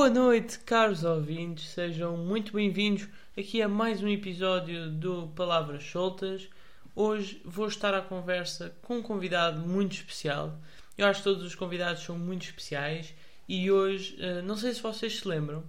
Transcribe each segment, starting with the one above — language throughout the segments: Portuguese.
Boa noite, caros ouvintes, sejam muito bem-vindos aqui a mais um episódio do Palavras Soltas. Hoje vou estar à conversa com um convidado muito especial. Eu acho que todos os convidados são muito especiais e hoje, eh, não sei se vocês se lembram,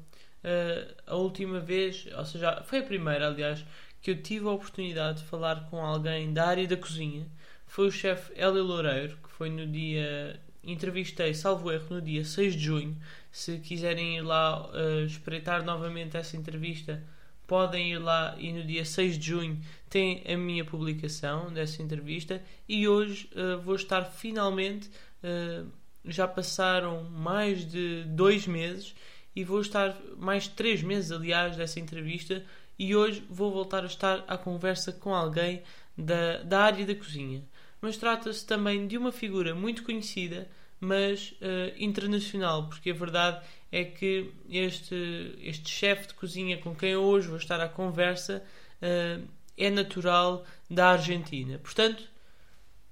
eh, a última vez, ou seja, foi a primeira, aliás, que eu tive a oportunidade de falar com alguém da área da cozinha foi o chefe Hélio Loureiro, que foi no dia. Entrevistei, salvo erro, no dia 6 de junho. Se quiserem ir lá uh, espreitar novamente essa entrevista, podem ir lá e no dia 6 de junho tem a minha publicação dessa entrevista. E hoje uh, vou estar finalmente. Uh, já passaram mais de dois meses e vou estar mais três meses, aliás, dessa entrevista. E hoje vou voltar a estar à conversa com alguém da, da área da cozinha mas trata-se também de uma figura muito conhecida, mas uh, internacional, porque a verdade é que este, este chefe de cozinha com quem hoje vou estar à conversa uh, é natural da Argentina. Portanto,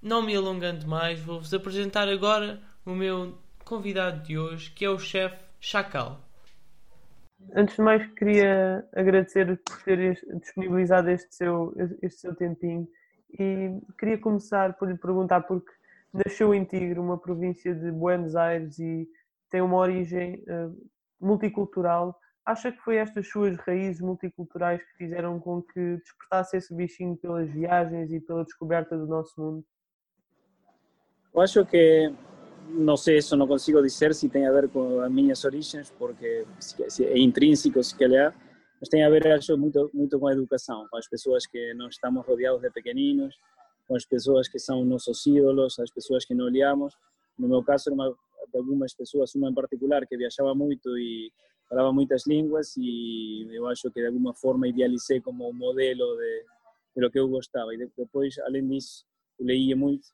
não me alongando mais, vou-vos apresentar agora o meu convidado de hoje, que é o chefe Chacal. Antes de mais, queria agradecer por ter disponibilizado este seu, este seu tempinho e queria começar por lhe perguntar, porque nasceu em Tigre, uma província de Buenos Aires e tem uma origem uh, multicultural. Acha que foi estas suas raízes multiculturais que fizeram com que despertasse esse bichinho pelas viagens e pela descoberta do nosso mundo? Eu acho que, não sei, isso não consigo dizer se tem a ver com as minhas origens, porque é intrínseco, se calhar, mas tem a ver, acho, muito, muito com a educação, com as pessoas que nós estamos rodeados de pequeninos, com as pessoas que são nossos ídolos, as pessoas que não olhamos. No meu caso, uma, algumas pessoas, uma em particular, que viajava muito e falava muitas línguas e eu acho que de alguma forma idealizei como um modelo de, de lo que eu gostava. E depois, além disso, leía muito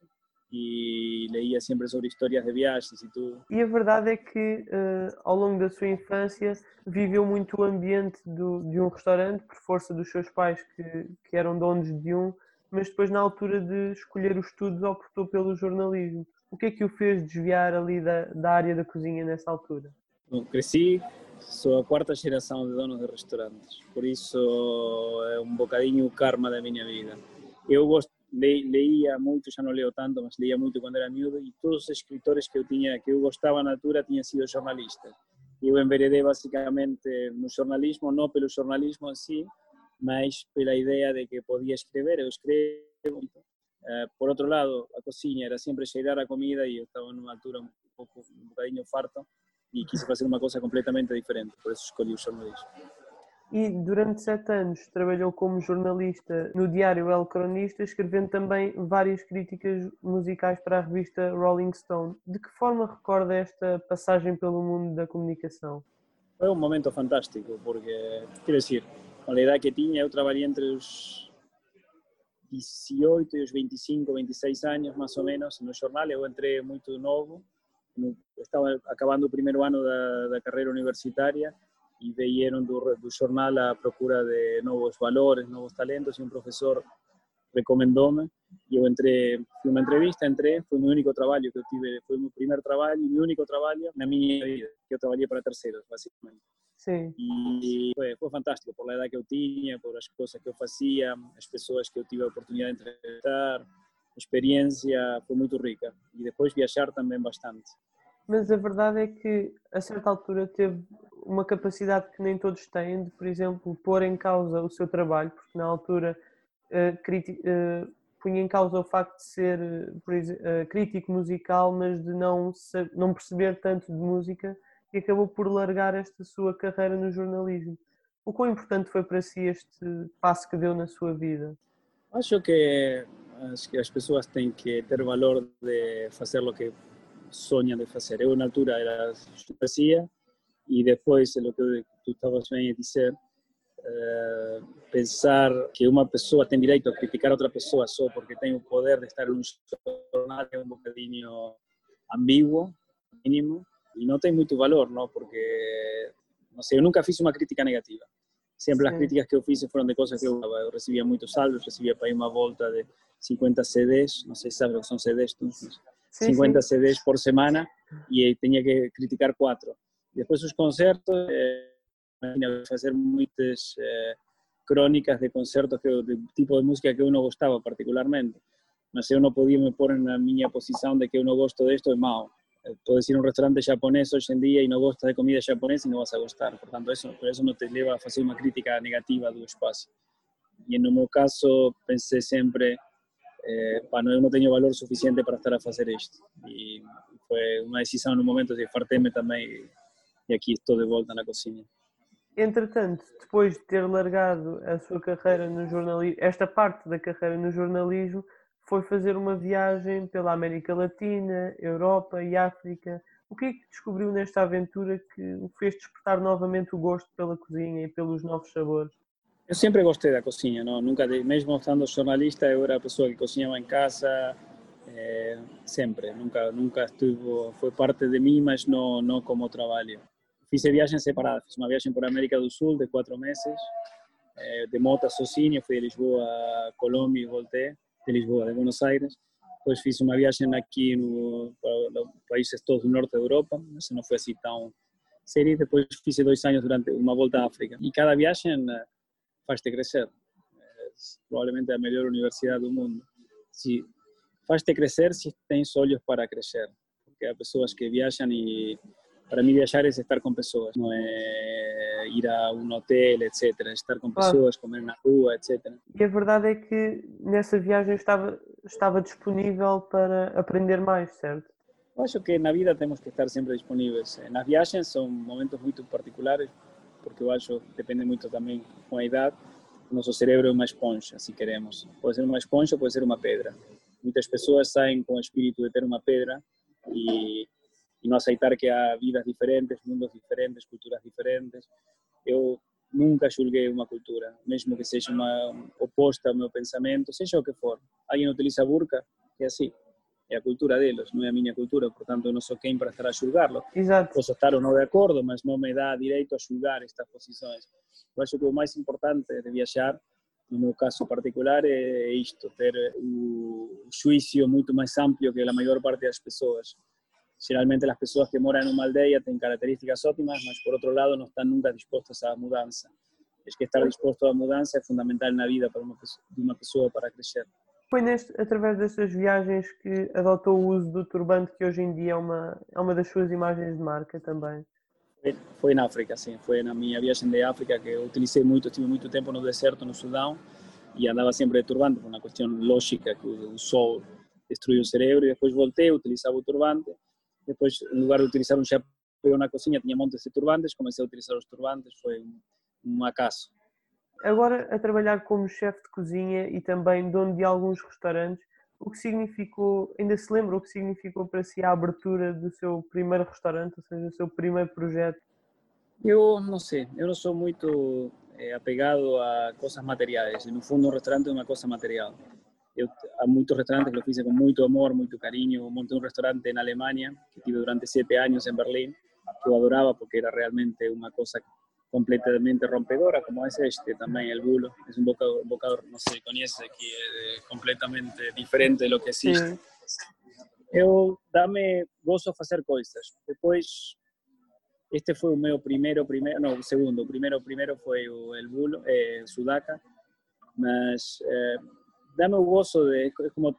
e leía sempre sobre histórias de viagens e tudo. E a verdade é que uh, ao longo da sua infância viveu muito o ambiente do, de um restaurante por força dos seus pais que, que eram donos de um, mas depois na altura de escolher os estudos optou pelo jornalismo. O que é que o fez desviar ali da, da área da cozinha nessa altura? Bom, cresci, sou a quarta geração de donos de restaurantes, por isso é um bocadinho o karma da minha vida. Eu gosto le, leía muito, já não leio tanto, mas leía muito quando era miúdo e todos os escritores que eu tinha, que eu gostava na altura, tinham sido jornalistas. Eu enveredei basicamente no jornalismo, não pelo jornalismo em mas pela ideia de que podia escrever, eu escrevo. Uh, por outro lado, a cozinha era sempre cheirar a comida e eu estava numa altura um pouco, bocadinho farto e quis fazer uma coisa completamente diferente, por isso escolhi o jornalismo e durante sete anos trabalhou como jornalista no diário El Cronista, escrevendo também várias críticas musicais para a revista Rolling Stone. De que forma recorda esta passagem pelo mundo da comunicação? Foi um momento fantástico, porque, quero dizer, com a idade que tinha, eu trabalhei entre os 18 e os 25, 26 anos, mais ou menos, no jornal. Eu entrei muito novo, estava acabando o primeiro ano da, da carreira universitária y veieron do, do jornal a procura de novos valores, novos talentos, e um professor recomendou-me. E eu entrei, fui uma entrevista, entrei, foi o meu único trabalho que eu tive, foi o meu primeiro trabalho e meu único trabalho na minha vida, que eu trabalhei para terceiros, basicamente. Sim. E foi, foi fantástico, por a idade que eu tinha, por as coisas que eu fazia, as pessoas que eu tive a oportunidade de entrevistar, a experiência foi muito rica. E depois viajar também bastante mas a verdade é que a certa altura teve uma capacidade que nem todos têm de, por exemplo, pôr em causa o seu trabalho, porque na altura uh, punha em causa o facto de ser uh, crítico musical, mas de não, não perceber tanto de música e acabou por largar esta sua carreira no jornalismo. O quão importante foi para si este passo que deu na sua vida? Acho que, acho que as pessoas têm que ter valor de fazer o que sonham de fazer. Eu, na altura, era fazia e depois, é o que tu estavas bem a dizer, uh, pensar que uma pessoa tem direito a criticar outra pessoa só porque tem o poder de estar em um jornal é um bocadinho ambíguo, mínimo, e não tem muito valor, não? Porque, não sei, eu nunca fiz uma crítica negativa. Sempre as críticas que eu fiz foram de coisas que eu, eu recebia muitos saldos, recebia para ir uma volta de 50 CDs, não sei se sabes o que são CDs, tu, 50 CDs por semana y tenía que criticar cuatro. Depois os concertos, é, fazer muitas é, crônicas de concertos, que, de tipo de música que eu não gostava particularmente. Mas eu não podia me pôr na minha posição de que eu não gosto disto, é mau. Puedes ir a un restaurante japonés hoy en día y no gustas de comida japonesa y no vas a gustar. Por tanto, eso, por eso no te lleva a hacer una crítica negativa del espacio. Y en mi caso, pensé siempre, eh, para no, no tenía valor suficiente para estar a hacer esto. Y fue una decisión en un momento de farteme también y aquí estoy de vuelta en la cocina. Entretanto, depois de ter largado a sua carreira no jornalismo, esta parte da carreira no jornalismo, foi fazer uma viagem pela América Latina, Europa e África. O que é que descobriu nesta aventura que o fez despertar novamente o gosto pela cozinha e pelos novos sabores? Eu sempre gostei da cozinha, não? nunca, mesmo estando jornalista, eu era a pessoa que cozinhava em casa, é, sempre, nunca, nunca estuve, foi parte de mim, mas não, não como trabalho. Fiz viagens separadas, fiz uma viagem por América do Sul de quatro meses, é, de moto sozinho, fui de Lisboa a Colômbia e voltei de Lisboa, de Buenos Aires. Depois fiz uma viagem aqui no para países todos do norte da Europa, mas não foi assim tão séria. Depois fiz dois anos durante uma volta à África. E cada viagem eh, faz-te crescer. É provavelmente a melhor universidade do mundo. Se faz-te crescer se tens olhos para crescer. Porque há pessoas que viajam e para mim viajar é estar com pessoas, não é ir a um hotel, etc. Estar com pessoas, comer na rua, etc. E a verdade é que nessa viagem estava, estava disponível para aprender mais, certo? Eu acho que na vida temos que estar sempre disponíveis. Nas viagens são momentos muito particulares, porque eu acho que depende muito também com a idade. O nosso cérebro é uma esponja, se queremos. Pode ser uma esponja, pode ser uma pedra. Muitas pessoas saem com o espírito de ter uma pedra e e não aceitar que há vidas diferentes, mundos diferentes, culturas diferentes. Eu nunca julguei uma cultura, mesmo que seja uma oposta ao meu pensamento, seja o que for. Alguém utiliza burca, é assim. É a cultura deles, não é a minha cultura, portanto eu não sou quem para estar a julgá-lo. Posso estar ou não de acordo, mas não me dá direito a julgar estas posições. Eu acho que o mais importante de viajar, no meu caso particular, é isto, ter o juízo muito mais amplo que a maior parte das pessoas generalmente las personas que moran en una aldea tienen características óptimas, pero por otro lado no están nunca dispuestas a la mudanza. Es que estar dispuesto a la mudanza es fundamental en la vida para uma, de uma pessoa para crescer. Foi neste, através destas viagens que adotou o uso do turbante, que hoje em dia é uma, é uma das suas imagens de marca também. Foi, na África, sim. Foi na minha viagem de África que eu utilizei muito, estive muito tempo no deserto, no Sudão, e andava sempre de turbante, por uma questão lógica que o sol destruiu o cérebro, e depois voltei, utilizava o turbante, Depois, en lugar de utilizar un chapéu na cozinha, tinha montes de turbantes, comecei a utilizar os turbantes, foi um, um acaso. Agora, a trabalhar como chefe de cozinha e também dono de alguns restaurantes, o que significou, ainda se lembra o que significou para si a abertura do seu primeiro restaurante, ou seja, o seu primeiro projeto? Eu não sei, eu não sou muito é, apegado a coisas materiais. No fundo, um restaurante é uma coisa material. Eu, a muchos restaurantes que lo hice con mucho amor, mucho cariño. Monté un restaurante en Alemania que tuve durante siete años en Berlín, que yo adoraba porque era realmente una cosa completamente rompedora, como es este también, el bulo. Es un bocado, un bocado no sé, conoce, que es completamente diferente de lo que existe. Eu dame gozo hacer cosas. Después, este fue un meu primero, primero, no, segundo, primero, primero fue el bulo, eh, Sudaca, mas eh, dame o gozo de, é como,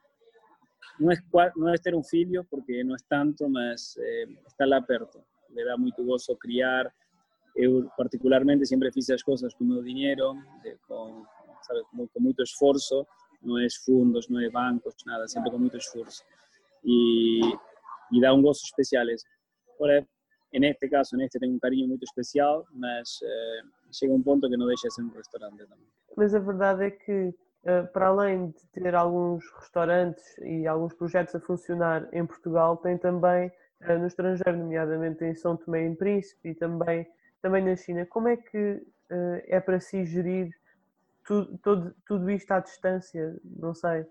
não é, não é ter um filho, porque não é tanto, mas é, estar lá perto. Me dá muito gozo criar. Eu, particularmente, sempre fiz as coisas com meu dinheiro, com, sabe, com, com muito esforço, não é fundos, não é bancos, nada, sempre com muito esforço. E, e dá um gozo especial isso. Agora, neste caso, neste tenho um carinho muito especial, mas eh, chega um ponto que não deixa de ser um restaurante também. Mas a verdade é que eh, para além de ter alguns restaurantes e alguns projetos a funcionar em Portugal, tem também eh, no estrangeiro, nomeadamente em São Tomé e Príncipe e também, também na China. Como é que eh, é para si gerir tudo, tudo, tudo isto à distância? Não sei.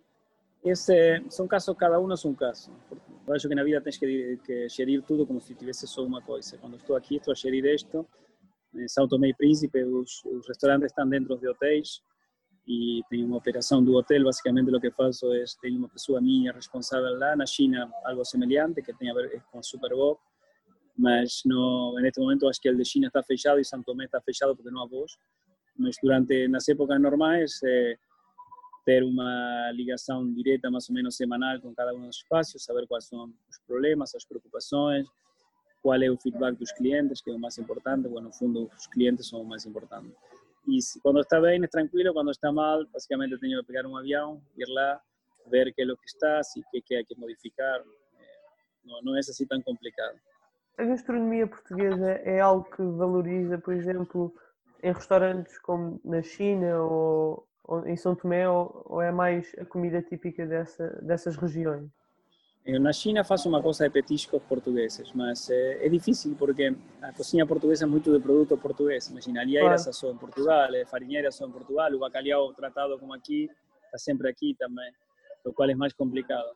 Esse, são casos, cada um é um caso. Eu acho que na vida tens que, que gerir tudo como se tivesse só uma coisa. Quando estou aqui, estou a gerir isto. Em São Tomé e Príncipe, os, os restaurantes estão dentro de hotéis e tenho uma operação do hotel. Basicamente, o que faço é tenho uma pessoa minha responsável lá na China, algo semelhante, que tem a ver com a Super Bowl. Mas no, en este momento acho que el de China está fechado y San Tomé está fechado porque no há voos, mas durante nas épocas normais eh, ter uma ligação direta mais ou menos semanal com cada um dos espaços, saber quais são os problemas, as preocupações, qual é o feedback dos clientes, que é o mais importante, bueno, no fundo os clientes são o mais importante. E se, quando está bem é tranquilo, quando está mal, basicamente tenho que pegar um avião, ir lá, ver que é o que está, se que, que há que modificar, não, não é assim tão complicado. A gastronomia portuguesa é algo que valoriza, por exemplo, em restaurantes como na China ou, ou em São Tomé, ou, ou, é mais a comida típica dessa, dessas regiões? Na China faço uma coisa de petiscos portugueses, mas é, é difícil porque a cozinha portuguesa é muito de produto português. Imagina, alheiras claro. só em Portugal, farinheiras só em Portugal, o bacalhau tratado como aqui, está sempre aqui também, o qual é mais complicado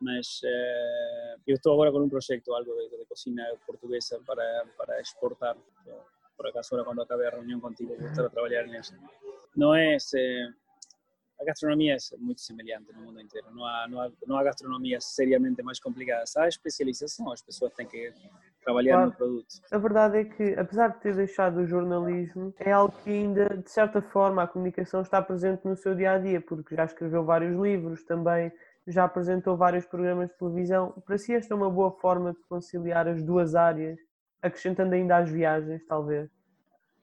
mas eh, eu estou agora com um projeto, algo de, de cocina portuguesa para, para exportar. Por acaso, agora quando acabe a reunião contigo, vou estar a trabalhar nisso. Não é a gastronomia é muito semelhante no mundo inteiro. Não há, não há, não há gastronomia seriamente mais complicada. Há especialização, as pessoas têm que trabalhar claro. no produto. A verdade é que, apesar de ter deixado o jornalismo, é algo que ainda, de certa forma, a comunicação está presente no seu dia a dia, porque já escreveu vários livros também já apresentou vários programas de televisão. Para si, esta é uma boa forma de conciliar as duas áreas, acrescentando ainda as viagens, talvez?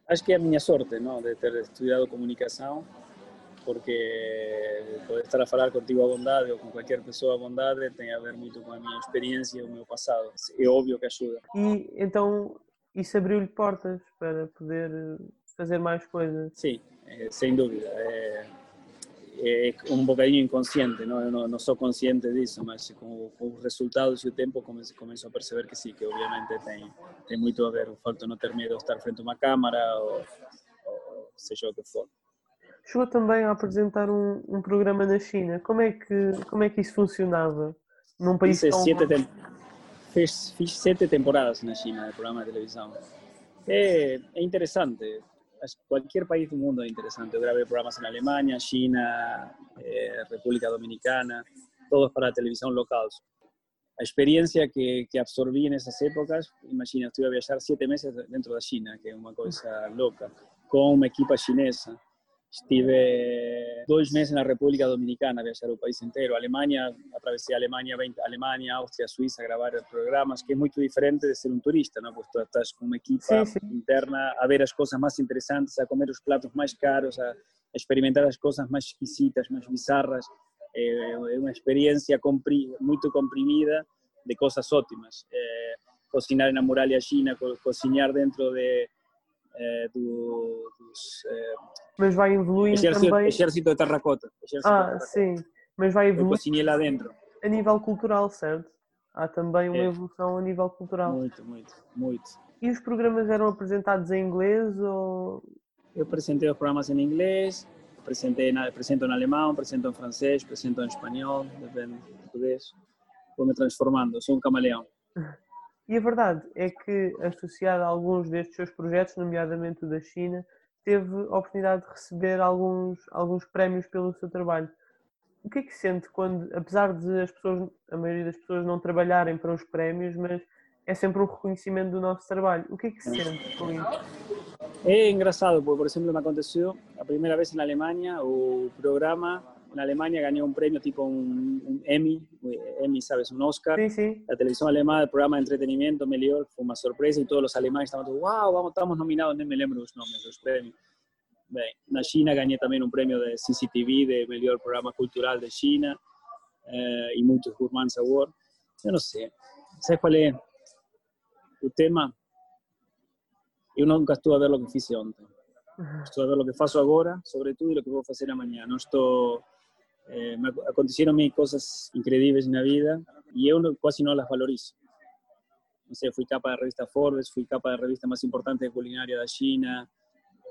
Acho que é a minha sorte, não, de ter estudado comunicação, porque poder estar a falar contigo à bondade ou com qualquer pessoa à bondade tem a ver muito com a minha experiência e o meu passado. É óbvio que ajuda. E então isso abriu-lhe portas para poder fazer mais coisas? Sim, é, sem dúvida. É é um bocadinho inconsciente, não, não, não sou consciente disso, mas com, com, os resultados e o tempo começo, começo a perceber que sim, que obviamente tem, tem muito a ver o fato de não ter medo de estar frente a uma câmara ou, ou seja o que for. Chegou também a apresentar um, um, programa na China. Como é que como é que isso funcionava num país Fiz tão sete tem... fiz, fiz sete temporadas na China de programa de televisão. É, é interessante cualquier país del mundo es interesante. Yo grabé programas en Alemania, China, eh, República Dominicana, todos para televisión local. La experiencia que, que, absorbí en esas épocas, imagina, estuve a viajar siete meses dentro de China, que es una cosa loca, con una equipa chinesa. Estive dois meses na República Dominicana, viajar o país inteiro. Alemanha, atravessei a Alemanha, Alemanha, Áustria, Suíça, gravar programas, que é muito diferente de ser um turista, não? Porque tu estás com uma equipa sim, sim. interna a ver as coisas mais interessantes, a comer os pratos mais caros, a experimentar as coisas mais esquisitas, mais bizarras. É uma experiência muito comprimida de coisas ótimas. É, cozinhar na muralha china, co cozinhar dentro de é, do, dos. É, mas vai evoluindo exército, também. Exército de terracota. Exército ah, de terracota. sim. Mas vai evoluindo. lá dentro. A nível cultural, certo? Há também uma é. evolução a nível cultural. Muito, muito, muito. E os programas eram apresentados em inglês ou. Eu apresentei os programas em inglês, apresentei na, apresento em alemão, apresento em francês, apresento em espanhol, depende, português. Vou me transformando, sou um camaleão. E a verdade é que, associado a alguns destes seus projetos, nomeadamente o da China, teve a oportunidade de receber alguns, alguns prémios pelo seu trabalho. O que é que sente quando, apesar de as pessoas, a maioria das pessoas não trabalharem para os prémios, mas é sempre um reconhecimento do nosso trabalho. O que é que sente com isso? É engraçado, porque, por exemplo, me aconteceu a primeira vez na Alemanha, o programa en Alemania ganó un premio tipo un, Emmy, Emmy, ¿sabes? Un Oscar. Sí, sí. La televisión alemana, el programa de entretenimiento, Melior, fue una sorpresa y todos los alemanes estaban todos, wow, vamos, estamos nominados, no me lembro los nombres, los premios. En China gané también un premio de CCTV, de mejor programa cultural de China, eh, y muchos Gourmands Awards. Yo no sé, ¿sabes cuál es el tema? Yo nunca estuve a ver lo que hice antes. Estuve a ver lo que faço agora, sobretudo, y lo que voy a hacer mañana. No estoy eh, me acontecieron mil cosas increíbles en la vida y yo casi no las valorizo. No sé, fui capa de revista Forbes, fui capa de revista más importante de culinaria de China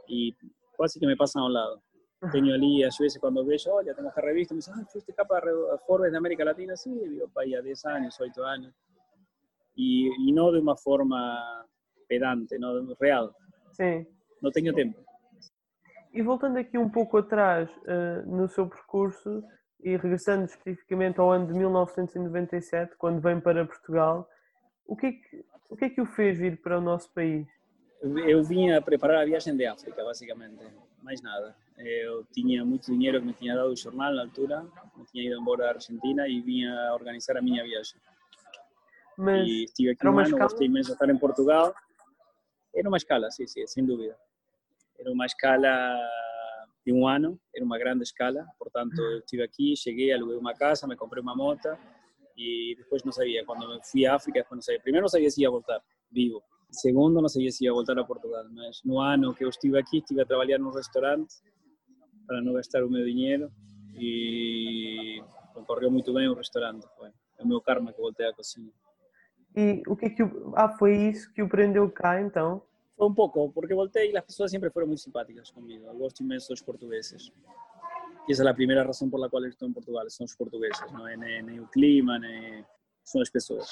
y casi que me pasan a un lado. Tengo ali, a veces cuando veo, oh, ya tengo esta revista, me dicen, ah, fuiste capa de Forbes de América Latina, sí, digo, para 10 años, 8 años. Y, y, no de una forma pedante, no, real. Sí. No tengo tiempo. E voltando aqui um pouco atrás uh, no seu percurso e regressando especificamente ao ano de 1997, quando vem para Portugal, o que é que o que é que o fez vir para o nosso país? Eu vinha preparar a viagem de África, basicamente, mais nada. Eu tinha muito dinheiro que me tinha dado o jornal na altura, me tinha ido embora da Argentina e vinha organizar a minha viagem. Mas e estive aqui um ano, escala? gostei imenso de estar em Portugal. Era uma escala, sim, sim, sem dúvida. Era uma escala de um ano, era uma grande escala. Portanto, eu estive aqui, cheguei, aluguei uma casa, me comprei uma moto e depois não sabia. Quando fui à África, não sabia. Primeiro não sabia se ia voltar vivo. Segundo, não sabia se ia voltar a Portugal. Mas no ano que eu estive aqui, estive a trabalhar num restaurante para não gastar o meu dinheiro e concorreu muito bem o restaurante. Foi o meu karma que voltei à cozinha. E o que que. Ah, foi isso que o prendeu cá então? Fue un poco, porque volteé y las personas siempre fueron muy simpáticas conmigo. Eu gosto imenso dos portugueses. Y esa es la primera razón por la cual estou en Portugal, son os portugueses, não é nem, nem o clima, nem são as pessoas.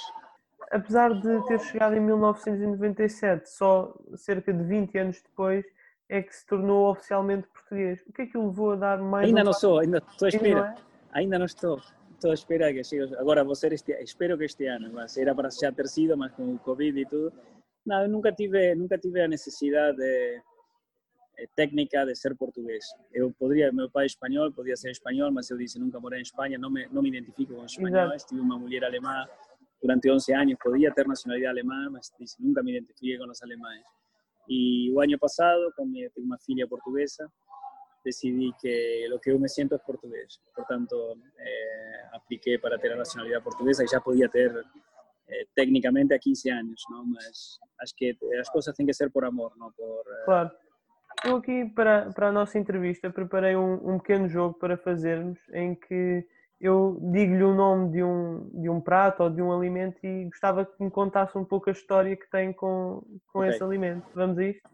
Apesar de ter chegado em 1997, só cerca de 20 anos depois é que se tornou oficialmente português. O que é que o levou a dar mais Ainda um não sou, ainda estou à Ainda não espera. é? Ainda não estou. Estou à espera que chegue. Agora vou ser este, espero que este ano, mas era para já ter sido, mas com o Covid e tudo. Eu nunca tive, nunca tive a necessidade eh, técnica de ser português. Eu poderia, meu pai é espanhol, podia ser espanhol, mas eu disse nunca morei em Espanha, não me, não me identifico com espanhóis. Tive uma mulher alemã durante 11 anos, podia ter nacionalidade alemã, mas disse nunca me identifiquei com os alemães. E o ano passado, como eu tenho uma filha portuguesa, decidí que lo que eu me siento es portugués. Por tanto, eh, apliqué para ter a nacionalidade portuguesa e já podia ter eh, técnicamente a 15 anos, não? Mas acho que as coisas têm que ser por amor, não por... eh, Claro. Eu aqui para, para a nossa entrevista preparei um, um pequeno jogo para fazermos em que eu digo-lhe o nome de um, de um prato ou de um alimento e gostava que me contasse um pouco a história que tem com, com Ok. esse alimento. Vamos a isto?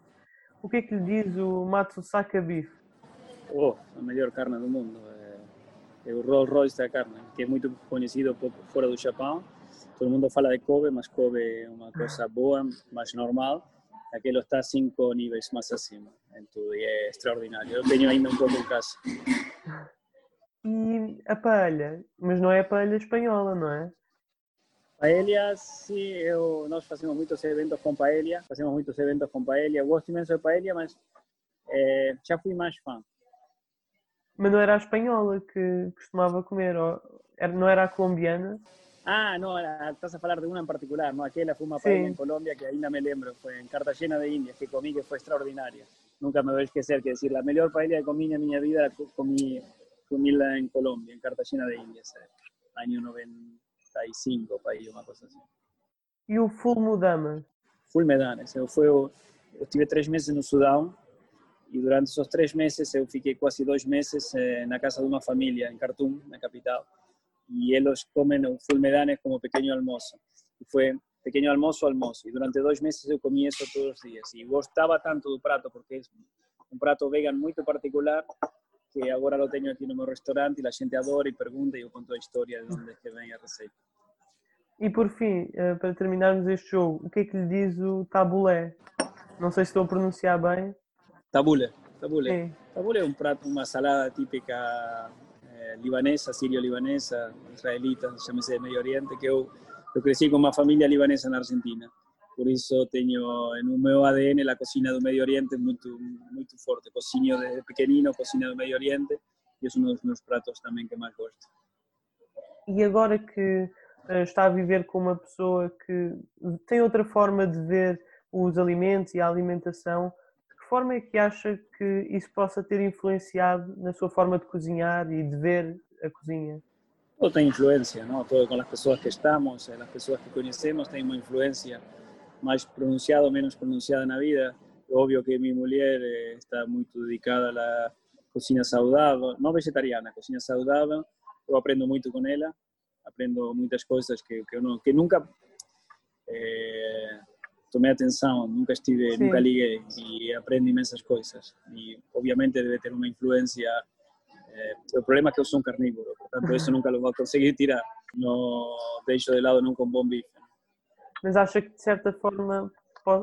O que é que lhe diz o Matsusaka Beef? Oh, a melhor carne do mundo. É, é o Rolls Royce da carne, que é muito conhecido fora do Japão. Todo mundo fala de Kobe, mas Kobe é uma coisa boa, mais normal. Aquilo está cinco níveis mais acima em tudo e é extraordinário. Eu tenho ainda um pouco em casa. E a paella, mas não é a paella espanhola, não é? Paella, sim, eu, nós fazemos muitos eventos com paella, fazemos muitos eventos com paella. Eu gosto imenso de paella, mas eh, já fui mais fã. Mas não era a espanhola que costumava comer, ou era- não era a colombiana? Ah, no, estás a falar de una en particular, ¿no? Aquella fue una Sí. en Colombia que ainda me lembro, fue en Cartagena de Indias, que comí que fue extraordinaria. Nunca me voy a esquecer que decir, la mejor paella que comí en mi vida, co- comí, comíla en Colombia, en Cartagena de Indias, eh, año 95, paella, una cosa así. E o? Full Medanes, eu, fui, eu estive três meses no Sudão e durante esos três meses eu fiquei quase dois meses eh, na casa de uma família em Khartoum, na capital, e eles comem o full medanes como pequeno almoço. E foi pequeno almoço, almoço. E durante dois meses eu comia isso todos os dias. E gostava tanto do prato, porque é um prato vegan muito particular, que agora lo tenho aqui no meu restaurante e a gente adora e pergunta e eu conto a história de onde é que vem a receita. E por fim, eh, para terminarmos este jogo, o que é que lhe diz o tabulé? Não sei se estou a pronunciar bem. Tabule, tabule. Sim. Tabule é um prato, uma salada típica libanesa, sírio-libanesa, israelita, chama-se de Medio Oriente, que eu, eu cresci com uma família libanesa na Argentina. Por isso tenho no meu ADN a cozinha do Medio Oriente muito muito forte. Cozinho desde pequenino, cozinha do Medio Oriente, e é um dos meus pratos também que mais gosto. E agora que eh, está a viver com uma pessoa que tem outra forma de ver os alimentos e a alimentação, forma é que acha que isso possa ter influenciado na sua forma de cozinhar e de ver a cozinha? Todo tem influência, não? Todo com as pessoas que estamos, eh, as pessoas que conhecemos tem uma influência mais pronunciada ou menos pronunciada na vida. Óbvio que minha mulher eh, está muito dedicada à cozinha saudável, não vegetariana, cozinha saudável. Eu aprendo muito com ela, aprendo muitas coisas que, que, eu não, que nunca eh, tomei atenção, nunca estive, Sim. nunca liguei e aprendo imensas coisas. E obviamente deve ter uma influência eh, o problema é que eu sou um carnívoro, portanto, isso nunca lo vou conseguir tirar. Não deixo de lado nunca um bom bife. Mas acha que de certa forma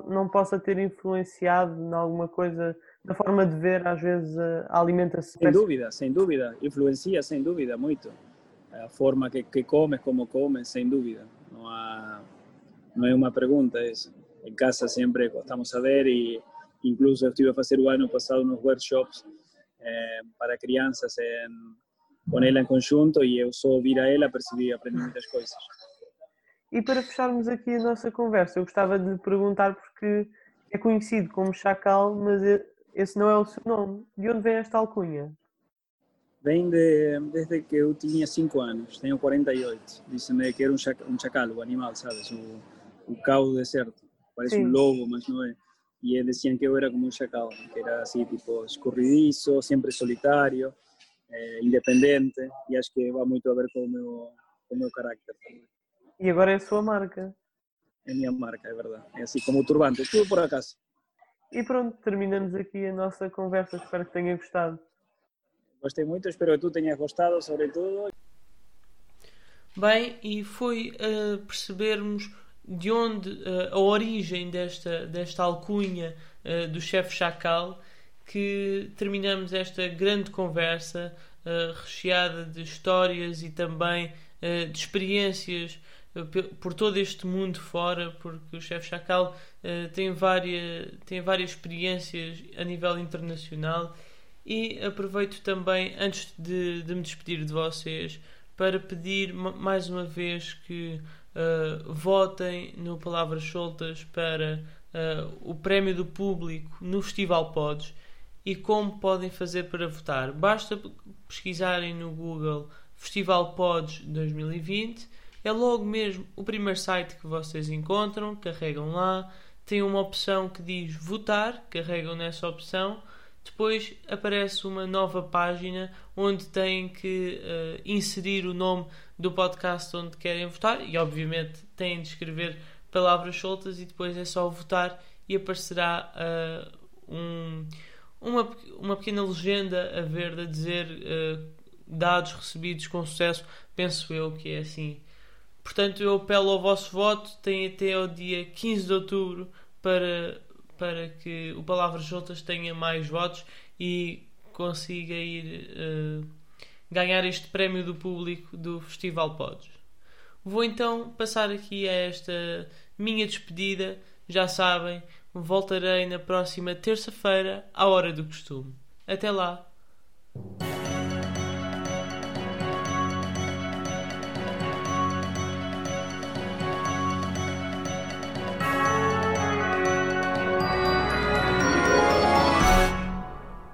não possa ter influenciado em alguma coisa na forma de ver às vezes a alimentação? Sem dúvida, sem dúvida. Influencia, sem dúvida, muito. A forma que, que comes, como comes, sem dúvida. Não há... não é uma pergunta, é, em casa sempre gostamos a ver e incluso eu estive a fazer o ano passado nos workshops eh, para crianças com ela em conjunto e eu só ouvir a ela percebi e aprendi muitas coisas. E para fecharmos aqui a nossa conversa, eu gostava de lhe perguntar porque é conhecido como Chacal, mas esse não é o seu nome. De onde vem esta alcunha? Vem de, desde que eu tinha 5 anos, tenho 48. Dizem-me que era um chacal, um chacal, o animal, sabes? O, o do deserto. Parece Sim. um lobo, mas não é. E eles diziam que eu era como um chacal, que era assim, tipo, escorridiço, sempre solitário, eh, independente, e acho que vai muito a ver com o meu, com o meu carácter também. E agora é a sua marca. É a minha marca, é verdade. É assim como o turbante, tudo por acaso. E pronto, terminamos aqui a nossa conversa. Espero que tenha gostado. Gostei muito, espero que tu tenhas gostado, sobretudo. Bem, e foi uh, percebermos de onde uh, a origem desta, desta alcunha uh, do chefe Chacal que terminamos esta grande conversa recheada de histórias e também de experiências por todo este mundo fora, porque o chefe Chacal uh, tem, várias, tem várias experiências a nível internacional. E aproveito também, antes de, de me despedir de vocês, para pedir mais uma vez que uh, votem no Palavras Soltas para uh, o prémio do público no Festival Pods e como podem fazer para votar. Basta pesquisarem no Google Festival Pods 2020 é logo mesmo o primeiro site que vocês encontram, carregam lá, tem uma opção que diz votar, carregam nessa opção, depois aparece uma nova página onde têm que uh, inserir o nome do podcast onde querem votar e obviamente têm de escrever palavras soltas e depois é só votar e aparecerá uh, um, uma, uma pequena legenda a ver a dizer uh, dados recebidos com sucesso, penso eu que é assim Portanto, eu apelo ao vosso voto. Tem até ao dia 15 de outubro para, para que o Palavras Juntas tenha mais votos e consiga ir uh, ganhar este prémio do público do Festival Pods. Vou então passar aqui a esta minha despedida. Já sabem, voltarei na próxima terça-feira, à hora do costume. Até lá!